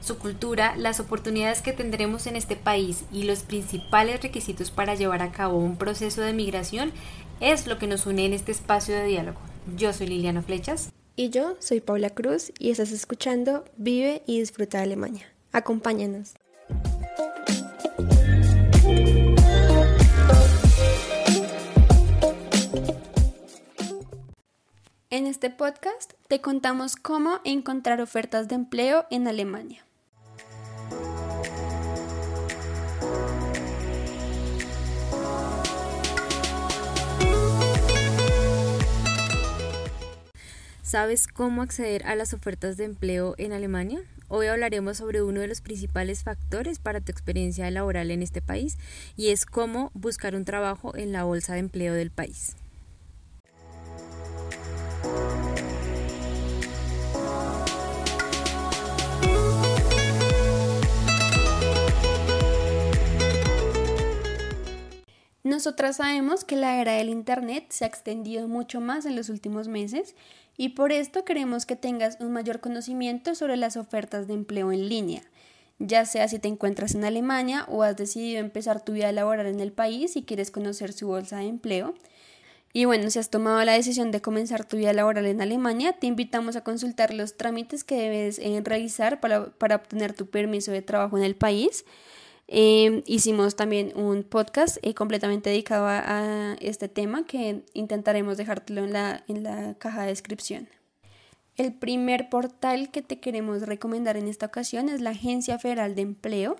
Su cultura, las oportunidades que tendremos en este país y los principales requisitos para llevar a cabo un proceso de migración es lo que nos une en este espacio de diálogo. Yo soy Liliana Flechas. Y yo soy Paula Cruz y estás escuchando Vive y Disfruta de Alemania. Acompáñanos. En este podcast te contamos cómo encontrar ofertas de empleo en Alemania. ¿Sabes cómo acceder a las ofertas de empleo en Alemania? Hoy hablaremos sobre uno de los principales factores para tu experiencia laboral en este país y es cómo buscar un trabajo en la bolsa de empleo del país. Nosotras sabemos que la era del Internet se ha extendido mucho más en los últimos meses y por esto queremos que tengas un mayor conocimiento sobre las ofertas de empleo en línea, ya sea si te encuentras en Alemania o has decidido empezar tu vida laboral en el país y quieres conocer su bolsa de empleo. Y bueno, si has tomado la decisión de comenzar tu vida laboral en Alemania, te invitamos a consultar los trámites que debes eh, realizar para, para obtener tu permiso de trabajo en el país Em, hicimos también un podcast eh, completamente dedicado a, este tema que intentaremos dejártelo en la, en la caja de descripción. El primer portal que te queremos recomendar en esta ocasión es la Agencia Federal de Empleo.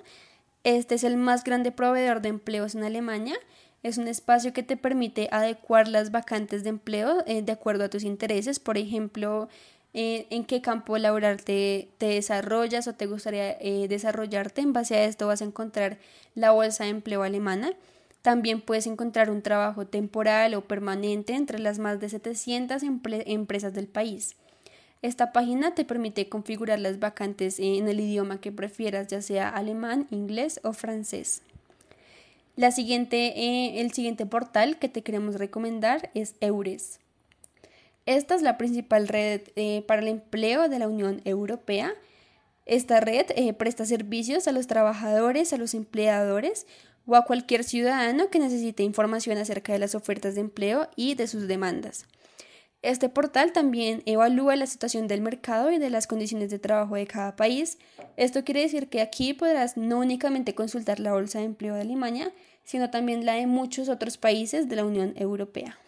Este es el más grande proveedor de empleos en Alemania. Es un espacio que te permite adecuar las vacantes de empleo eh, de acuerdo a tus intereses. Por ejemplo, eh, en qué campo laboral te, desarrollas o te gustaría eh, desarrollarte. En base a esto vas a encontrar la bolsa de empleo alemana. También puedes encontrar un trabajo temporal o permanente entre las más de 700 empresas del país. Esta página te permite configurar las vacantes en el idioma que prefieras, ya sea alemán, inglés o francés. Siguiente, eh, el siguiente portal que te queremos recomendar es Eures. Esta es la principal red eh, para el empleo de la Unión Europea. Esta red eh, presta servicios a los trabajadores, a los empleadores o a cualquier ciudadano que necesite información acerca de las ofertas de empleo y de sus demandas. Este portal también evalúa la situación del mercado y de las condiciones de trabajo de cada país. Esto quiere decir que aquí podrás no únicamente consultar la bolsa de empleo de Alemania, sino también la de muchos otros países de la Unión Europea.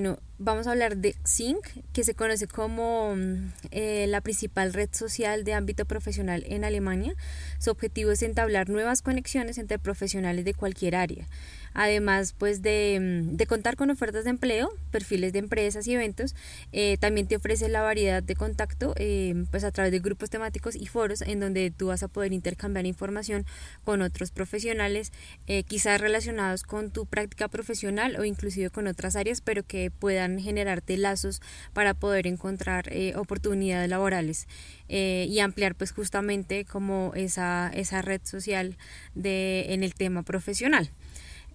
Bueno, vamos a hablar de Xing, que se conoce como mm, eh, la principal red social de ámbito profesional en Alemania. Su objetivo es entablar nuevas conexiones entre profesionales de cualquier área además pues de, mm, de, contar con ofertas de empleo, perfiles de empresas y eventos, eh, también te ofrece la variedad de contacto eh, pues a través de grupos temáticos y foros en donde tú vas a poder intercambiar información con otros profesionales, eh, quizás relacionados con tu práctica profesional o inclusive con otras áreas, pero que puedan generarte lazos para poder encontrar oportunidades laborales y ampliar pues justamente como esa, esa red social de, en el tema profesional.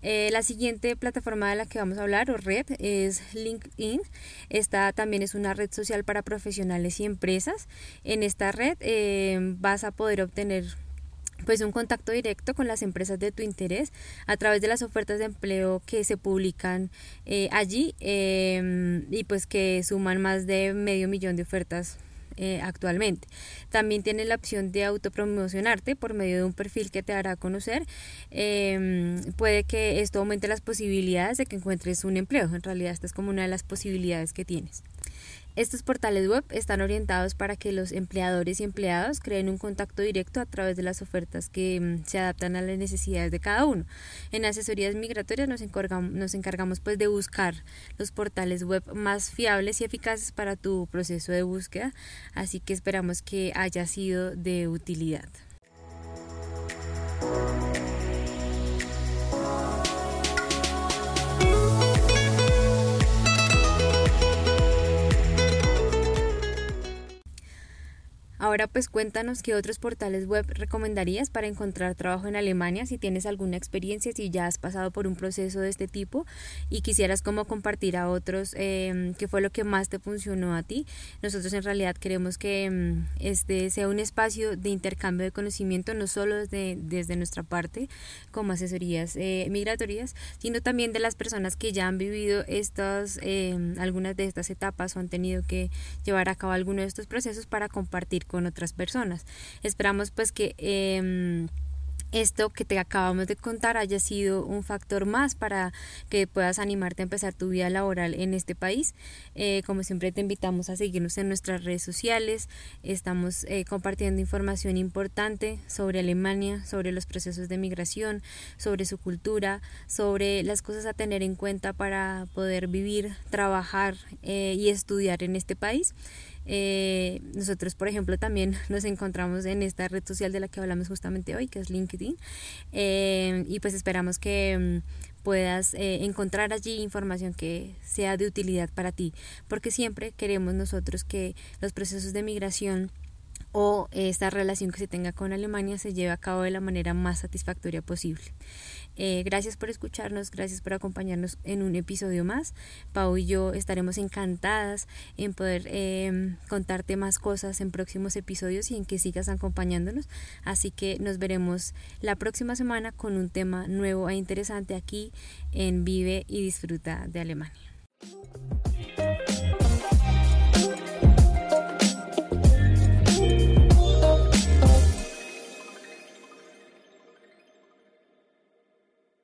Eh, la siguiente plataforma de la que vamos a hablar o red es LinkedIn. Esta también es una red social para profesionales y empresas. En esta red eh, vas a poder obtener pues un contacto directo con las empresas de tu interés a través de las ofertas de empleo que se publican eh, allí y pues que suman más de medio millón de ofertas eh, actualmente. También tienes la opción de autopromocionarte por medio de un perfil que te hará conocer. Em, puede que esto aumente las posibilidades de que encuentres un empleo. En realidad esta es como una de las posibilidades que tienes. Estos portales web están orientados para que los empleadores y empleados creen un contacto directo a través de las ofertas que mm, se adaptan a las necesidades de cada uno. En asesorías migratorias nos encargamos, nos encargamos pues de buscar los portales web más fiables y eficaces para tu proceso de búsqueda, así que esperamos que haya sido de utilidad. Ahora pues cuéntanos qué otros portales web recomendarías para encontrar trabajo en Alemania, si tienes alguna experiencia, si ya has pasado por un proceso de este tipo y quisieras como compartir a otros em, qué fue lo que más te funcionó a ti. Nosotros en realidad queremos que em, este sea un espacio de intercambio de conocimiento, no solo desde, desde nuestra parte como asesorías eh, migratorias, sino también de las personas que ya han vivido estas, em, algunas de estas etapas o han tenido que llevar a cabo alguno de estos procesos para compartir con otras personas. Esperamos pues que eh, esto que te acabamos de contar haya sido un factor más para que puedas animarte a empezar tu vida laboral en este país. Eh, como siempre te invitamos a seguirnos en nuestras redes sociales. Estamos eh, compartiendo información importante sobre Alemania, sobre los procesos de migración, sobre su cultura, sobre las cosas a tener en cuenta para poder vivir, trabajar eh, y estudiar en este país. Nosotros, por ejemplo, también nos encontramos en esta red social de la que hablamos justamente hoy, que es LinkedIn, eh, y pues esperamos que mm, puedas eh, encontrar allí información que sea de utilidad para ti, porque siempre queremos nosotros que los procesos de migración o esta relación que se tenga con Alemania se lleve a cabo de la manera más satisfactoria posible. Eh, gracias por escucharnos, gracias por acompañarnos en un episodio más. Pau y yo estaremos encantadas en poder em, contarte más cosas en próximos episodios y en que sigas acompañándonos. Así que nos veremos la próxima semana con un tema nuevo e interesante aquí en Vive y Disfruta de Alemania.